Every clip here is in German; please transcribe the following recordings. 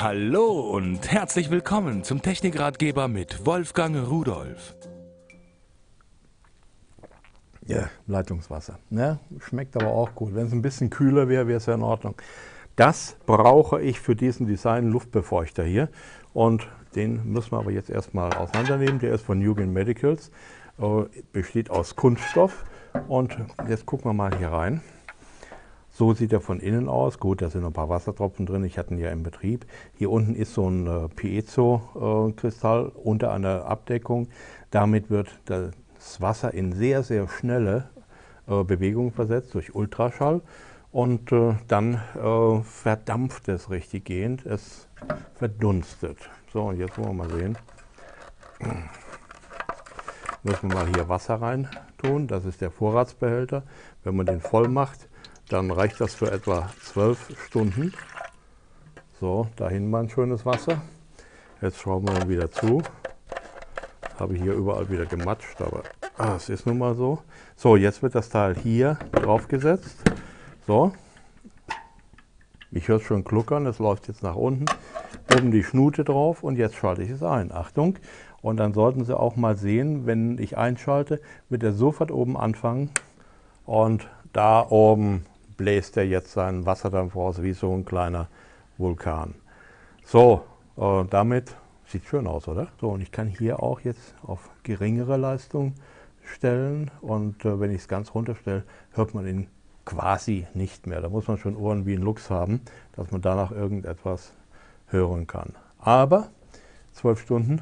Hallo und herzlich willkommen zum Technikratgeber mit Wolfgang Rudolf. Ja, Leitungswasser. Ne? Schmeckt aber auch gut. Wenn es ein bisschen kühler wäre, wäre es ja in Ordnung. Das brauche ich für diesen Design Luftbefeuchter hier. Und den müssen wir aber jetzt erstmal auseinandernehmen. Der ist von Nugent Medicals, äh, besteht aus Kunststoff. Und jetzt gucken wir mal hier rein. So sieht er von innen aus. Gut, da sind ein paar Wassertropfen drin. Ich hatte ihn ja im Betrieb. Hier unten ist so ein äh, Piezo-Kristall äh, unter einer Abdeckung. Damit wird das Wasser in sehr, sehr schnelle äh, Bewegung versetzt durch Ultraschall. Und äh, dann äh, verdampft es richtig gehend. Es verdunstet. So, und jetzt wollen wir mal sehen. Müssen wir mal hier Wasser rein tun. Das ist der Vorratsbehälter. Wenn man den voll macht, dann reicht das für etwa zwölf Stunden. So, dahin mal ein schönes Wasser. Jetzt schauen wir wieder zu. Habe ich hier überall wieder gematscht, aber ah, es ist nun mal so. So, jetzt wird das Teil hier draufgesetzt. So, ich höre es schon kluckern, es läuft jetzt nach unten. Oben die Schnute drauf und jetzt schalte ich es ein. Achtung! Und dann sollten Sie auch mal sehen, wenn ich einschalte, wird er sofort oben anfangen und da oben bläst er jetzt seinen Wasserdampf raus wie so ein kleiner Vulkan. So, äh, damit sieht schön aus, oder? So, und ich kann hier auch jetzt auf geringere Leistung stellen und äh, wenn ich es ganz runterstelle, hört man ihn quasi nicht mehr. Da muss man schon Ohren wie ein Luchs haben, dass man danach irgendetwas hören kann. Aber zwölf Stunden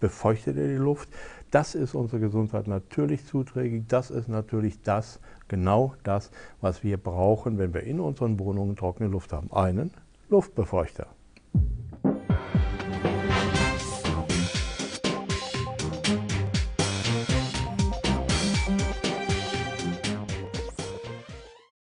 befeuchtet er die Luft. Das ist unserer Gesundheit natürlich zuträglich. Das ist natürlich das, genau das, was wir brauchen, wenn wir in unseren Wohnungen trockene Luft haben. Einen Luftbefeuchter.